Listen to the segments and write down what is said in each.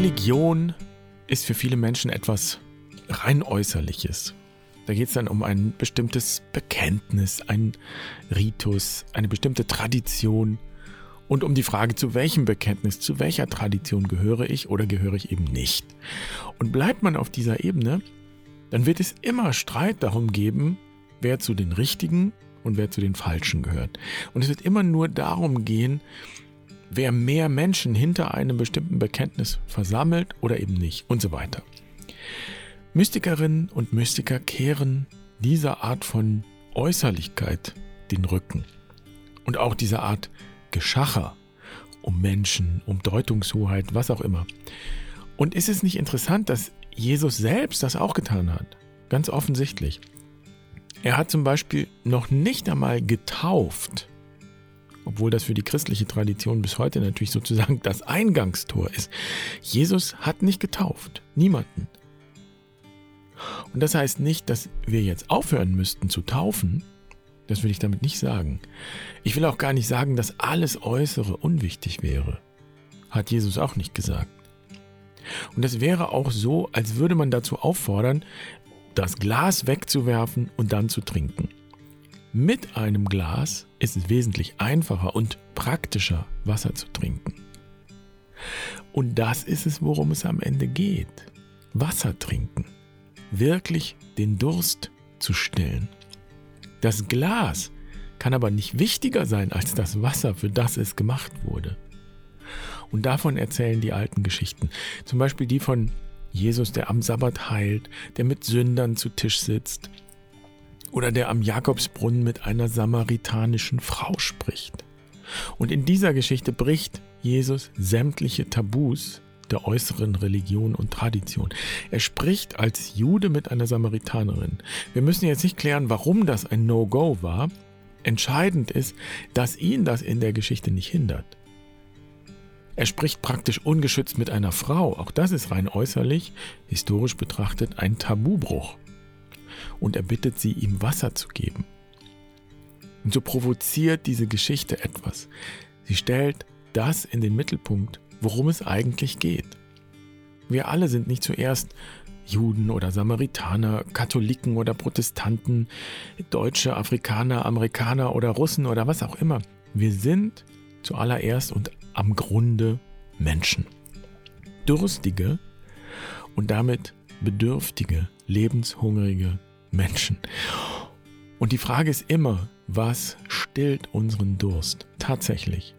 Religion ist für viele Menschen etwas rein äußerliches. Da geht es dann um ein bestimmtes Bekenntnis, ein Ritus, eine bestimmte Tradition und um die Frage, zu welchem Bekenntnis, zu welcher Tradition gehöre ich oder gehöre ich eben nicht. Und bleibt man auf dieser Ebene, dann wird es immer Streit darum geben, wer zu den Richtigen und wer zu den Falschen gehört. Und es wird immer nur darum gehen, wer mehr Menschen hinter einem bestimmten Bekenntnis versammelt oder eben nicht und so weiter. Mystikerinnen und Mystiker kehren dieser Art von Äußerlichkeit den Rücken. Und auch dieser Art Geschacher um Menschen, um Deutungshoheit, was auch immer. Und ist es nicht interessant, dass Jesus selbst das auch getan hat? Ganz offensichtlich. Er hat zum Beispiel noch nicht einmal getauft, obwohl das für die christliche Tradition bis heute natürlich sozusagen das Eingangstor ist. Jesus hat nicht getauft, niemanden. Und das heißt nicht, dass wir jetzt aufhören müssten zu taufen, das will ich damit nicht sagen. Ich will auch gar nicht sagen, dass alles Äußere unwichtig wäre. Hat Jesus auch nicht gesagt. Und es wäre auch so, als würde man dazu auffordern, das Glas wegzuwerfen und dann zu trinken. Mit einem Glas ist es wesentlich einfacher und praktischer, Wasser zu trinken. Und das ist es, worum es am Ende geht. Wasser trinken. Wirklich den Durst zu stillen. Das Glas kann aber nicht wichtiger sein als das Wasser, für das es gemacht wurde. Und davon erzählen die alten Geschichten. Zum Beispiel die von Jesus, der am Sabbat heilt, der mit Sündern zu Tisch sitzt. Oder der am Jakobsbrunnen mit einer samaritanischen Frau spricht. Und in dieser Geschichte bricht Jesus sämtliche Tabus der äußeren Religion und Tradition. Er spricht als Jude mit einer Samaritanerin. Wir müssen jetzt nicht klären, warum das ein No-Go war. Entscheidend ist, dass ihn das in der Geschichte nicht hindert. Er spricht praktisch ungeschützt mit einer Frau. Auch das ist rein äußerlich, historisch betrachtet, ein Tabubruch. Und er bittet sie, ihm Wasser zu geben. Und so provoziert diese Geschichte etwas. Sie stellt das in den Mittelpunkt, worum es eigentlich geht. Wir alle sind nicht zuerst Juden oder Samaritaner, Katholiken oder Protestanten, Deutsche, Afrikaner, Amerikaner oder Russen oder was auch immer. Wir sind zuallererst und am Grunde Menschen. Durstige und damit bedürftige, lebenshungrige Menschen. Und die Frage ist immer, was stillt unseren Durst tatsächlich?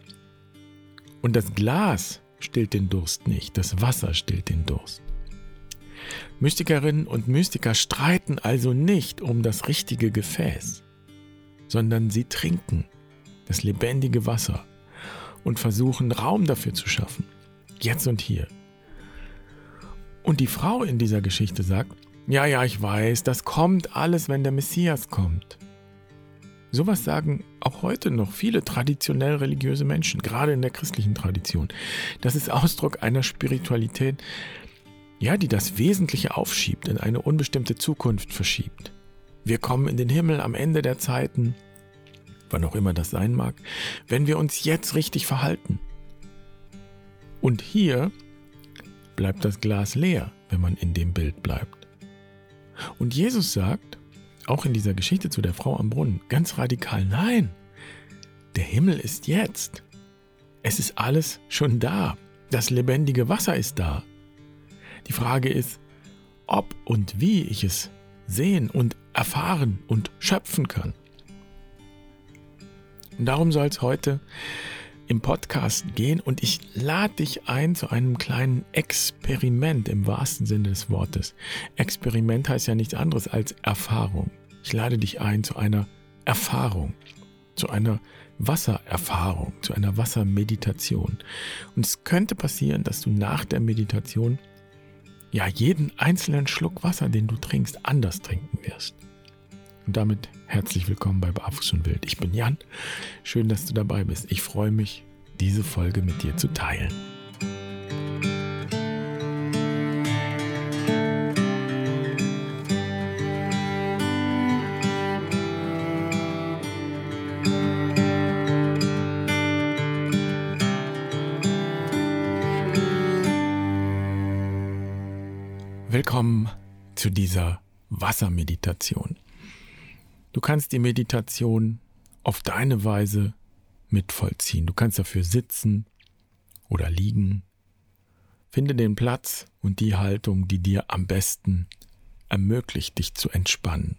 Und das Glas stillt den Durst nicht, das Wasser stillt den Durst. Mystikerinnen und Mystiker streiten also nicht um das richtige Gefäß, sondern sie trinken das lebendige Wasser und versuchen Raum dafür zu schaffen, jetzt und hier. Und die Frau in dieser Geschichte sagt, ja, ja, ich weiß, das kommt alles, wenn der Messias kommt. Sowas sagen auch heute noch viele traditionell religiöse Menschen, gerade in der christlichen Tradition. Das ist Ausdruck einer Spiritualität, ja, die das Wesentliche aufschiebt, in eine unbestimmte Zukunft verschiebt. Wir kommen in den Himmel am Ende der Zeiten, wann auch immer das sein mag, wenn wir uns jetzt richtig verhalten. Und hier bleibt das Glas leer, wenn man in dem Bild bleibt. Und Jesus sagt, auch in dieser Geschichte zu der Frau am Brunnen, ganz radikal, nein, der Himmel ist jetzt. Es ist alles schon da. Das lebendige Wasser ist da. Die Frage ist, ob und wie ich es sehen und erfahren und schöpfen kann. Und darum soll es heute im Podcast gehen und ich lade dich ein zu einem kleinen Experiment im wahrsten Sinne des Wortes. Experiment heißt ja nichts anderes als Erfahrung. Ich lade dich ein zu einer Erfahrung, zu einer Wassererfahrung, zu einer Wassermeditation. Und es könnte passieren, dass du nach der Meditation ja jeden einzelnen Schluck Wasser, den du trinkst, anders trinken wirst. Und damit herzlich willkommen bei Barfuß und Wild. Ich bin Jan. Schön, dass du dabei bist. Ich freue mich, diese Folge mit dir zu teilen. Willkommen zu dieser Wassermeditation. Du kannst die Meditation auf deine Weise mitvollziehen. Du kannst dafür sitzen oder liegen. Finde den Platz und die Haltung, die dir am besten ermöglicht, dich zu entspannen.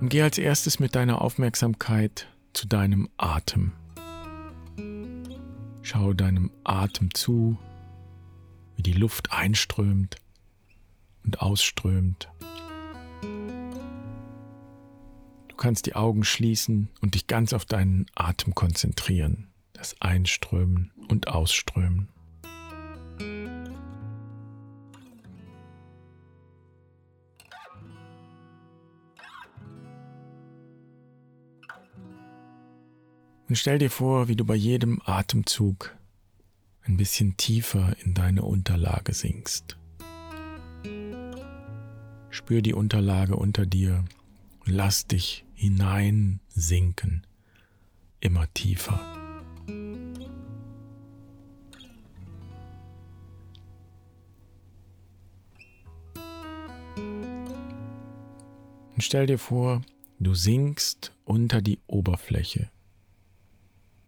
Und geh als erstes mit deiner Aufmerksamkeit zu deinem Atem. Schau deinem Atem zu, wie die Luft einströmt und ausströmt. Du kannst die Augen schließen und dich ganz auf deinen Atem konzentrieren, das Einströmen und Ausströmen. Und stell dir vor, wie du bei jedem Atemzug ein bisschen tiefer in deine Unterlage sinkst. Spür die Unterlage unter dir und lass dich hineinsinken, immer tiefer. Und stell dir vor, du sinkst unter die Oberfläche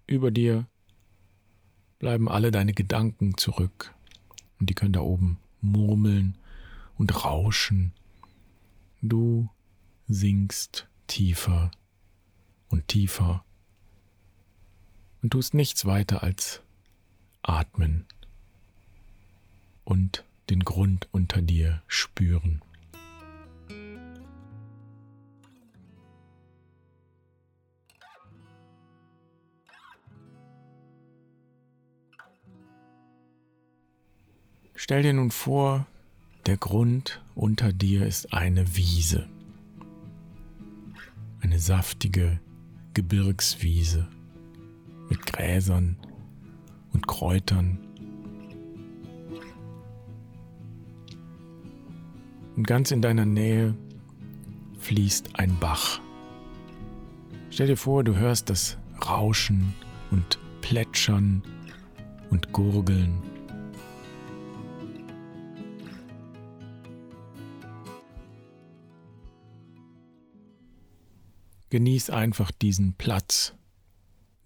über dir bleiben alle deine Gedanken zurück und die können da oben murmeln und rauschen. Du sinkst tiefer und tiefer und tust nichts weiter als atmen und den Grund unter dir spüren. Stell dir nun vor, der Grund unter dir ist eine Wiese. Eine saftige Gebirgswiese mit Gräsern und Kräutern. Und ganz in deiner Nähe fließt ein Bach. Stell dir vor, du hörst das Rauschen und Plätschern und Gurgeln Genieß einfach diesen Platz,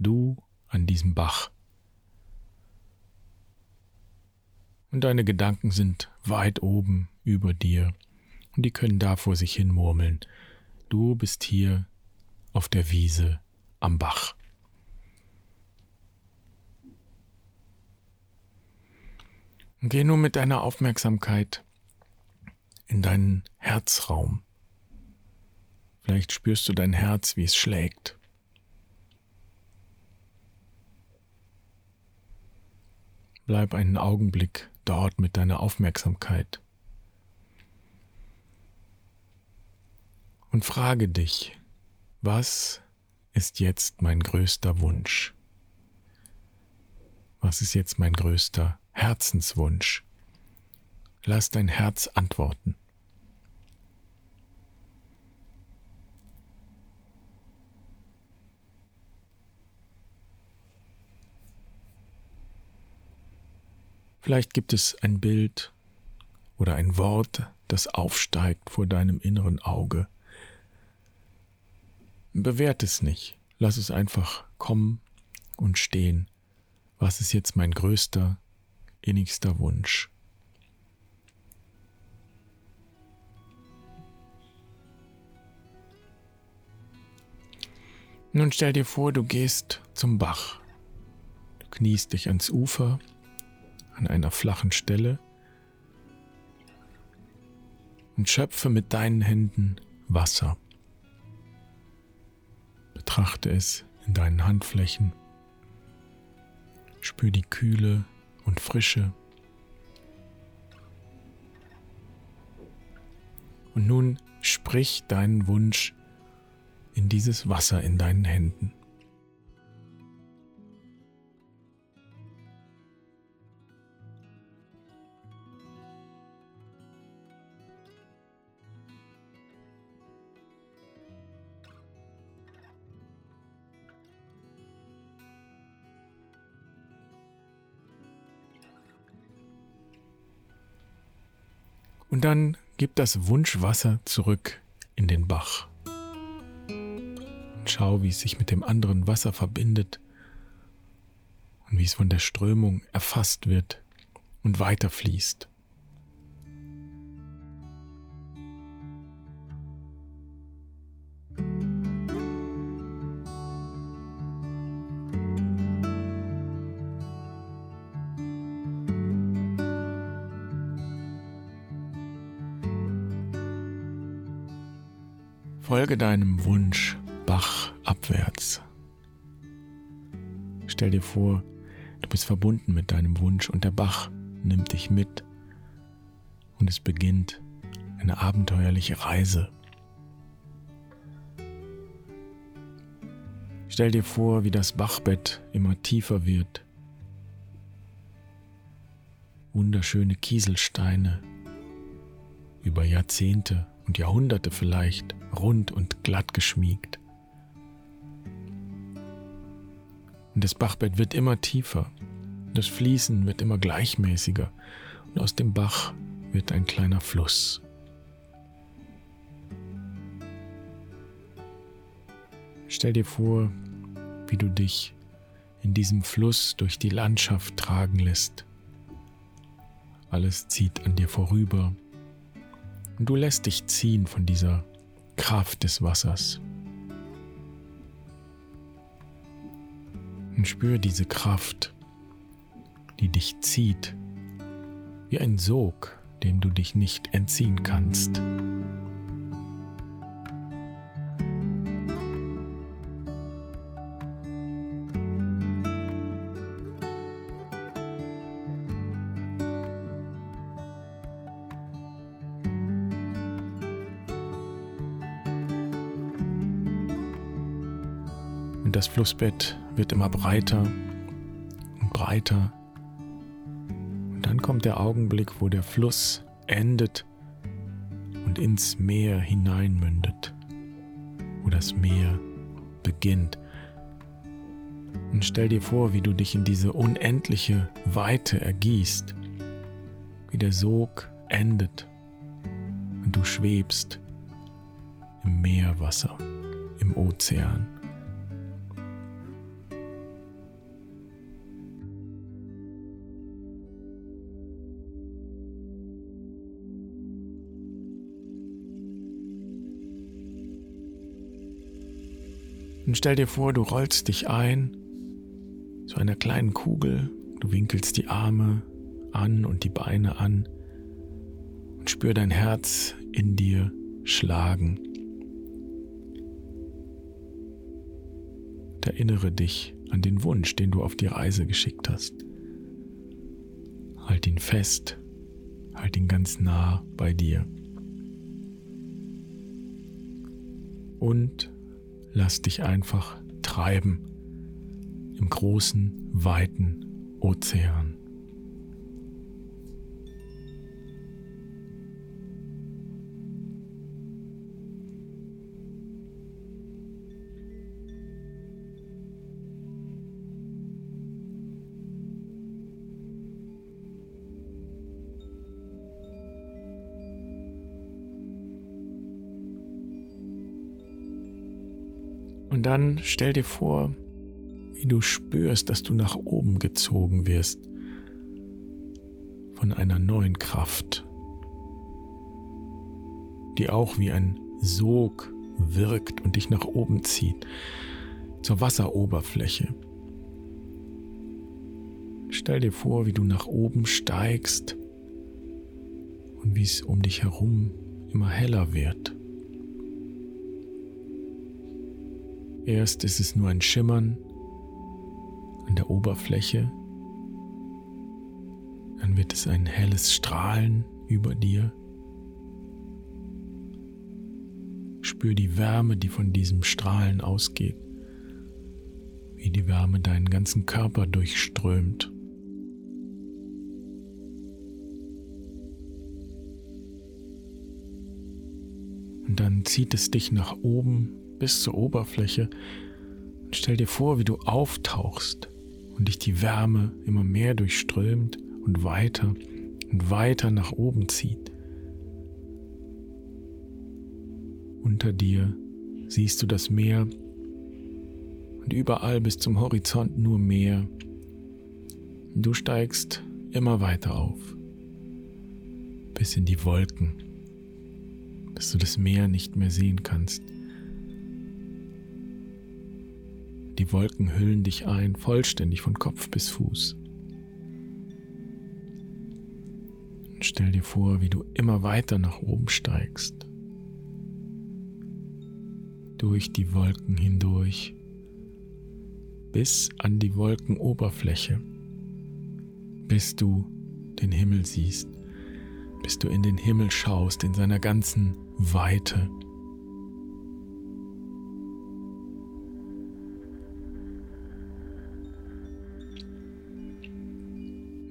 du an diesem Bach. Und deine Gedanken sind weit oben über dir und die können da vor sich hin murmeln. Du bist hier auf der Wiese am Bach. Und geh nun mit deiner Aufmerksamkeit in deinen Herzraum. Vielleicht spürst du dein Herz, wie es schlägt. Bleib einen Augenblick dort mit deiner Aufmerksamkeit. Und frage dich, was ist jetzt mein größter Wunsch? Was ist jetzt mein größter Herzenswunsch? Lass dein Herz antworten. Vielleicht gibt es ein Bild oder ein Wort, das aufsteigt vor deinem inneren Auge. Bewert es nicht, lass es einfach kommen und stehen. Was ist jetzt mein größter, innigster Wunsch? Nun stell dir vor, du gehst zum Bach. Du kniest dich ans Ufer an einer flachen Stelle und schöpfe mit deinen Händen Wasser. Betrachte es in deinen Handflächen. Spür die Kühle und Frische. Und nun sprich deinen Wunsch in dieses Wasser in deinen Händen. Und dann gib das Wunschwasser zurück in den Bach. Und schau, wie es sich mit dem anderen Wasser verbindet und wie es von der Strömung erfasst wird und weiterfließt. Folge deinem Wunsch Bach abwärts. Stell dir vor, du bist verbunden mit deinem Wunsch und der Bach nimmt dich mit und es beginnt eine abenteuerliche Reise. Stell dir vor, wie das Bachbett immer tiefer wird. Wunderschöne Kieselsteine über Jahrzehnte und Jahrhunderte vielleicht rund und glatt geschmiegt. Und das Bachbett wird immer tiefer, das Fließen wird immer gleichmäßiger und aus dem Bach wird ein kleiner Fluss. Stell dir vor, wie du dich in diesem Fluss durch die Landschaft tragen lässt. Alles zieht an dir vorüber und du lässt dich ziehen von dieser Kraft des Wassers. Und spür diese Kraft, die dich zieht, wie ein Sog, dem du dich nicht entziehen kannst. Das Flussbett wird immer breiter und breiter. Und dann kommt der Augenblick, wo der Fluss endet und ins Meer hineinmündet, wo das Meer beginnt. Und stell dir vor, wie du dich in diese unendliche Weite ergießt, wie der Sog endet und du schwebst im Meerwasser, im Ozean. Und stell dir vor, du rollst dich ein zu einer kleinen Kugel, du winkelst die Arme an und die Beine an und spür dein Herz in dir schlagen. Und erinnere dich an den Wunsch, den du auf die Reise geschickt hast. Halt ihn fest, halt ihn ganz nah bei dir. Und lass dich einfach treiben im großen, weiten Ozean. Und dann stell dir vor, wie du spürst, dass du nach oben gezogen wirst von einer neuen Kraft, die auch wie ein Sog wirkt und dich nach oben zieht, zur Wasseroberfläche. Stell dir vor, wie du nach oben steigst und wie es um dich herum immer heller wird. Erst ist es nur ein Schimmern an der Oberfläche, dann wird es ein helles Strahlen über dir. Spür die Wärme, die von diesem Strahlen ausgeht, wie die Wärme deinen ganzen Körper durchströmt. Und dann zieht es dich nach oben bis zur Oberfläche und stell dir vor, wie du auftauchst und dich die Wärme immer mehr durchströmt und weiter und weiter nach oben zieht, Unter dir siehst du das Meer und überall bis zum Horizont nur Meer. Du steigst immer weiter auf, bis in die Wolken, bis du das Meer nicht mehr sehen kannst. Die Wolken hüllen dich ein, vollständig von Kopf bis Fuß. Und stell dir vor, wie du immer weiter nach oben steigst. Durch die Wolken hindurch bis an die Wolkenoberfläche, bis du den Himmel siehst, bis du in den Himmel schaust in seiner ganzen Weite.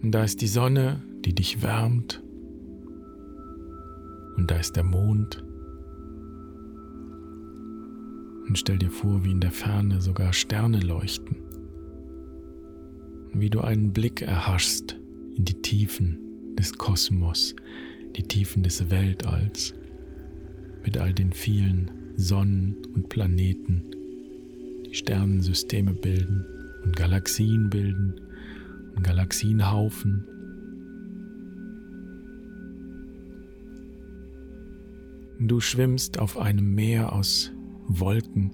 Und da ist die Sonne, die dich wärmt. Und da ist der Mond. Und stell dir vor, wie in der Ferne sogar Sterne leuchten. Wie du einen Blick erhaschst in die Tiefen des Kosmos, die Tiefen des Weltalls, mit all den vielen Sonnen und Planeten, die Sternensysteme bilden und Galaxien bilden Galaxienhaufen. Du schwimmst auf einem Meer aus Wolken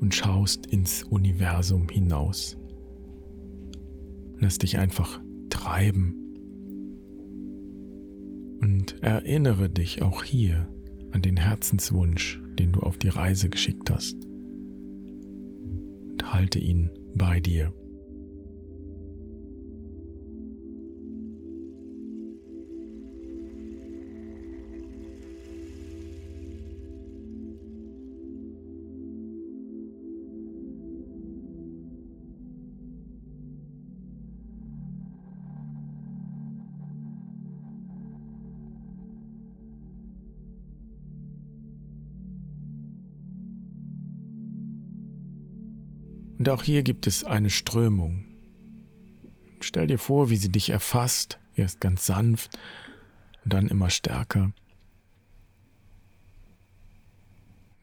und schaust ins Universum hinaus. Lass dich einfach treiben und erinnere dich auch hier an den Herzenswunsch, den du auf die Reise geschickt hast. Und halte ihn bei dir. Und auch hier gibt es eine Strömung. Stell dir vor, wie sie dich erfasst, erst ganz sanft und dann immer stärker.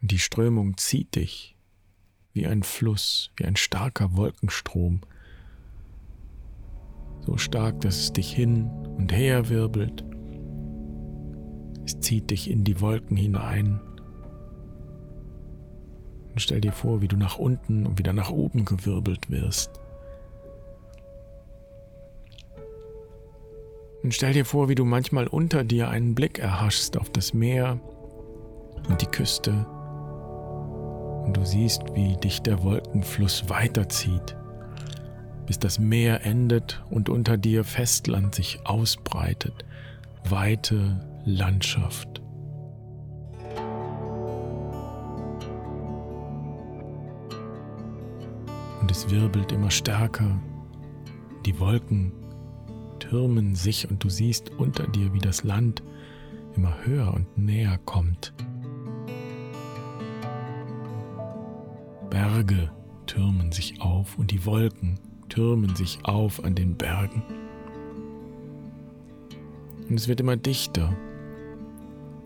Die Strömung zieht dich wie ein Fluss, wie ein starker Wolkenstrom. So stark, dass es dich hin und her wirbelt. Es zieht dich in die Wolken hinein und stell dir vor, wie du nach unten und wieder nach oben gewirbelt wirst. Und stell dir vor, wie du manchmal unter dir einen Blick erhaschst auf das Meer und die Küste. Und du siehst, wie dich der Wolkenfluss weiterzieht, bis das Meer endet und unter dir Festland sich ausbreitet. Weite Landschaft. Und es wirbelt immer stärker. Die Wolken türmen sich und du siehst unter dir, wie das Land immer höher und näher kommt. Berge türmen sich auf und die Wolken türmen sich auf an den Bergen. Und es wird immer dichter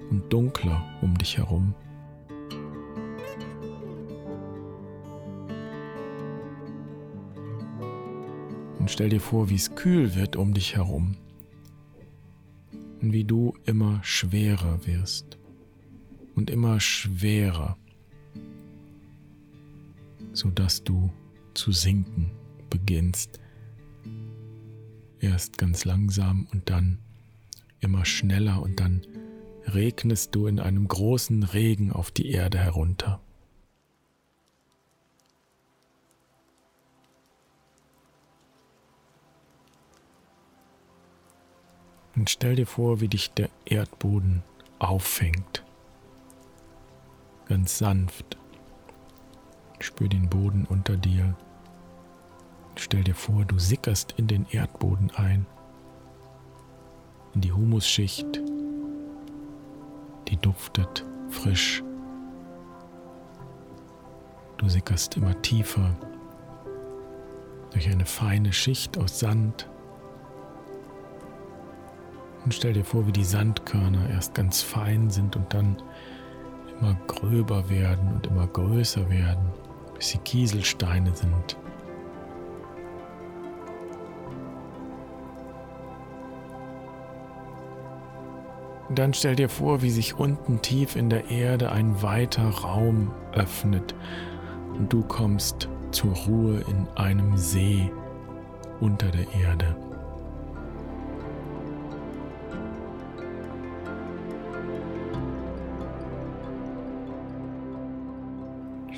und dunkler um dich herum. Und stell dir vor, wie es kühl wird um dich herum. Und wie du immer schwerer wirst. Und immer schwerer. Sodass du zu sinken beginnst. Erst ganz langsam und dann immer schneller und dann regnest du in einem großen Regen auf die Erde herunter. Und stell dir vor, wie dich der Erdboden auffängt. Ganz sanft. Spür den Boden unter dir. Stell dir vor, du sickerst in den Erdboden ein. In die Humusschicht. Die duftet frisch. Du sickerst immer tiefer durch eine feine Schicht aus Sand, und stell dir vor, wie die Sandkörner erst ganz fein sind und dann immer gröber werden und immer größer werden, bis sie Kieselsteine sind. Dann stell dir vor, wie sich unten tief in der Erde ein weiter Raum öffnet und du kommst zur Ruhe in einem See unter der Erde.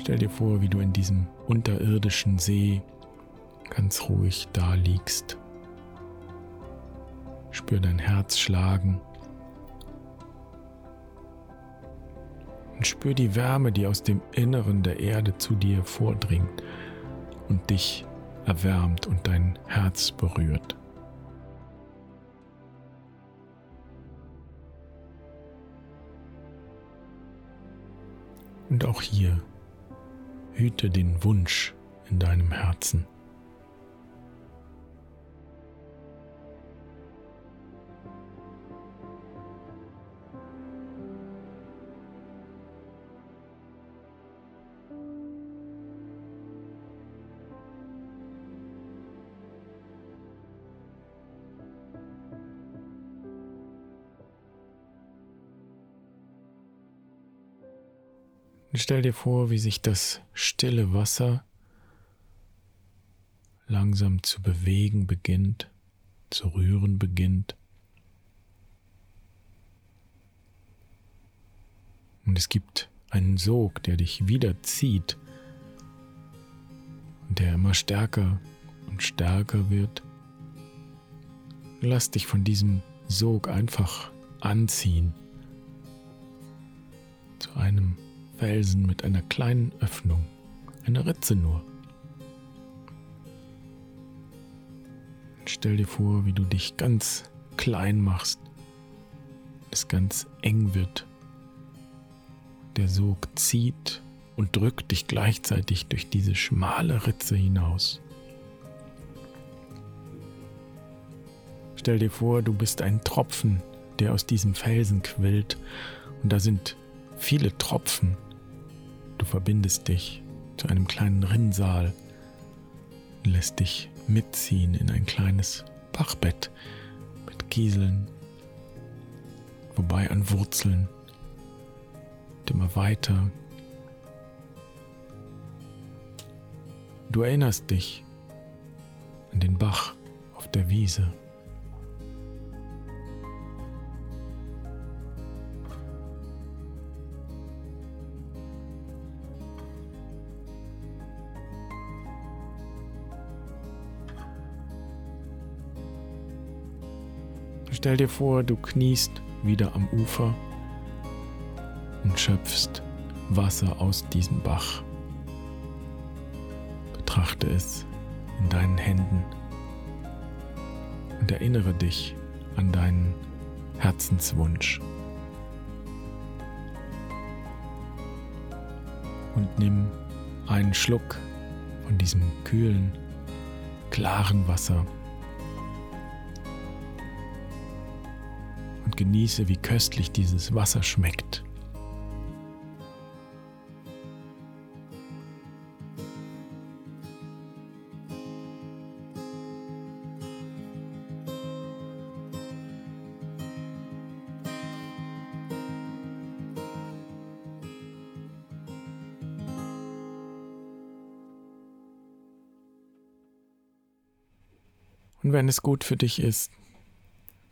Stell dir vor, wie du in diesem unterirdischen See ganz ruhig da liegst. Spür dein Herz schlagen. Und spür die Wärme, die aus dem Inneren der Erde zu dir vordringt und dich erwärmt und dein Herz berührt. Und auch hier hüte den Wunsch in deinem Herzen. Und stell dir vor, wie sich das stille Wasser langsam zu bewegen beginnt, zu rühren beginnt. Und es gibt einen Sog, der dich wieder zieht und der immer stärker und stärker wird. Lass dich von diesem Sog einfach anziehen zu einem Felsen mit einer kleinen Öffnung, eine Ritze nur. Stell dir vor, wie du dich ganz klein machst, es ganz eng wird. Der Sog zieht und drückt dich gleichzeitig durch diese schmale Ritze hinaus. Stell dir vor, du bist ein Tropfen, der aus diesem Felsen quillt, und da sind viele Tropfen, Du verbindest dich zu einem kleinen Rinnsal, lässt dich mitziehen in ein kleines Bachbett mit Kieseln, vorbei an Wurzeln, und immer weiter. Du erinnerst dich an den Bach auf der Wiese. Stell dir vor, du kniest wieder am Ufer und schöpfst Wasser aus diesem Bach. Betrachte es in deinen Händen und erinnere dich an deinen Herzenswunsch. Und nimm einen Schluck von diesem kühlen, klaren Wasser. Genieße, wie köstlich dieses Wasser schmeckt. Und wenn es gut für dich ist,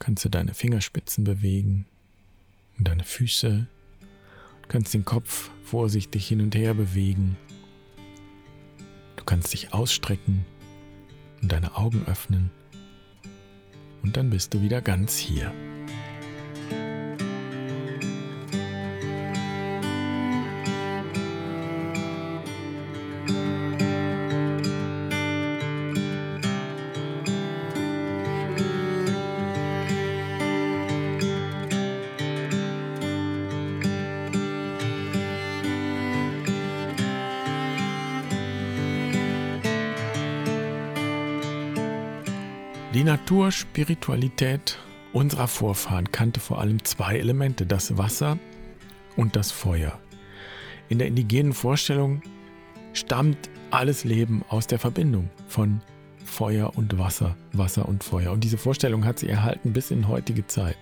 kannst du deine Fingerspitzen bewegen und deine Füße. Du kannst den Kopf vorsichtig hin und her bewegen. Du kannst dich ausstrecken und deine Augen öffnen. Und dann bist du wieder ganz hier. Naturspiritualität unserer Vorfahren kannte vor allem zwei Elemente, das Wasser und das Feuer. In der indigenen Vorstellung stammt alles Leben aus der Verbindung von Feuer und Wasser, Wasser und Feuer. Und diese Vorstellung hat sie erhalten bis in heutige Zeit.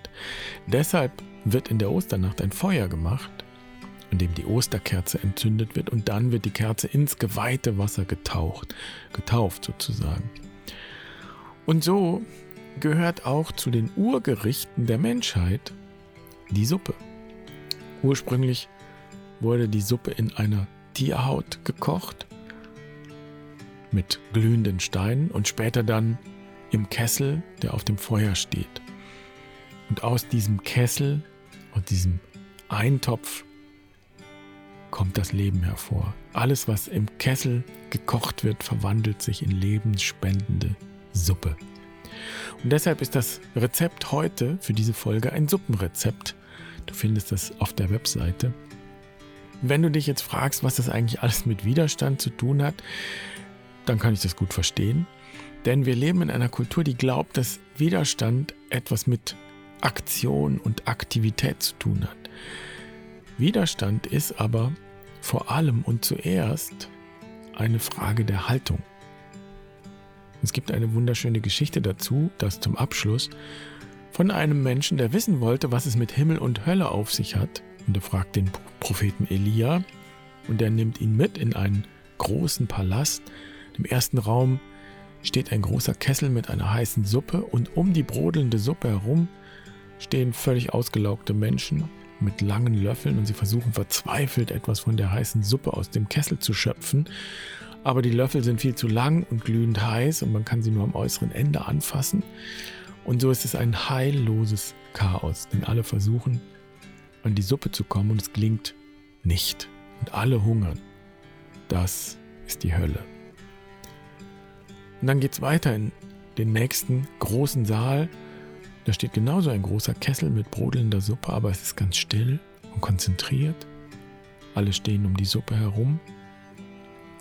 Deshalb wird in der Osternacht ein Feuer gemacht, in dem die Osterkerze entzündet wird und dann wird die Kerze ins geweihte Wasser getaucht, getauft sozusagen. Und so gehört auch zu den Urgerichten der Menschheit die Suppe. Ursprünglich wurde die Suppe in einer Tierhaut gekocht mit glühenden Steinen und später dann im Kessel, der auf dem Feuer steht. Und aus diesem Kessel und diesem Eintopf kommt das Leben hervor. Alles, was im Kessel gekocht wird, verwandelt sich in lebensspendende Suppe. Und deshalb ist das Rezept heute für diese Folge ein Suppenrezept. Du findest das auf der Webseite. Wenn du dich jetzt fragst, was das eigentlich alles mit Widerstand zu tun hat, dann kann ich das gut verstehen. Denn wir leben in einer Kultur, die glaubt, dass Widerstand etwas mit Aktion und Aktivität zu tun hat. Widerstand ist aber vor allem und zuerst eine Frage der Haltung. Es gibt eine wunderschöne Geschichte dazu, das zum Abschluss, von einem Menschen, der wissen wollte, was es mit Himmel und Hölle auf sich hat. Und er fragt den Propheten Elia und der nimmt ihn mit in einen großen Palast. Im ersten Raum steht ein großer Kessel mit einer heißen Suppe und um die brodelnde Suppe herum stehen völlig ausgelaugte Menschen mit langen Löffeln und sie versuchen verzweifelt etwas von der heißen Suppe aus dem Kessel zu schöpfen. Aber die Löffel sind viel zu lang und glühend heiß und man kann sie nur am äußeren Ende anfassen. Und so ist es ein heilloses Chaos, denn alle versuchen an die Suppe zu kommen und es gelingt nicht. Und alle hungern. Das ist die Hölle. Und dann geht es weiter in den nächsten großen Saal. Da steht genauso ein großer Kessel mit brodelnder Suppe, aber es ist ganz still und konzentriert. Alle stehen um die Suppe herum.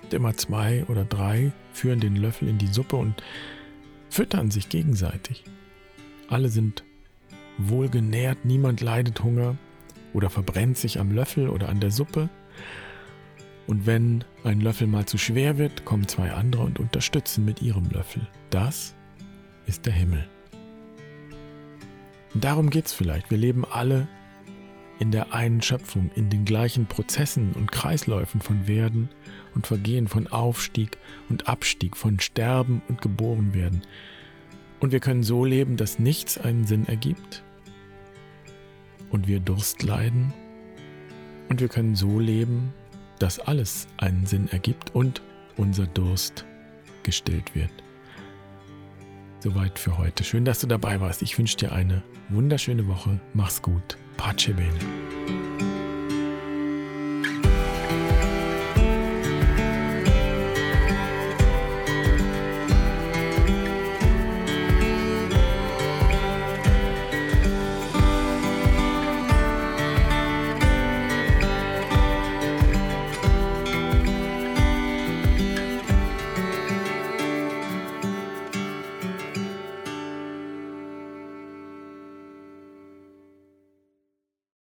Und immer zwei oder drei führen den Löffel in die Suppe und füttern sich gegenseitig. Alle sind wohlgenährt, niemand leidet Hunger oder verbrennt sich am Löffel oder an der Suppe. Und wenn ein Löffel mal zu schwer wird, kommen zwei andere und unterstützen mit ihrem Löffel. Das ist der Himmel. Und darum geht es vielleicht. Wir leben alle in der einen Schöpfung, in den gleichen Prozessen und Kreisläufen von Werden und Vergehen, von Aufstieg und Abstieg, von Sterben und Geboren werden. Und wir können so leben, dass nichts einen Sinn ergibt und wir Durst leiden. Und wir können so leben, dass alles einen Sinn ergibt und unser Durst gestillt wird. Soweit für heute. Schön, dass du dabei warst. Ich wünsche dir eine wunderschöne Woche. Mach's gut. Pace.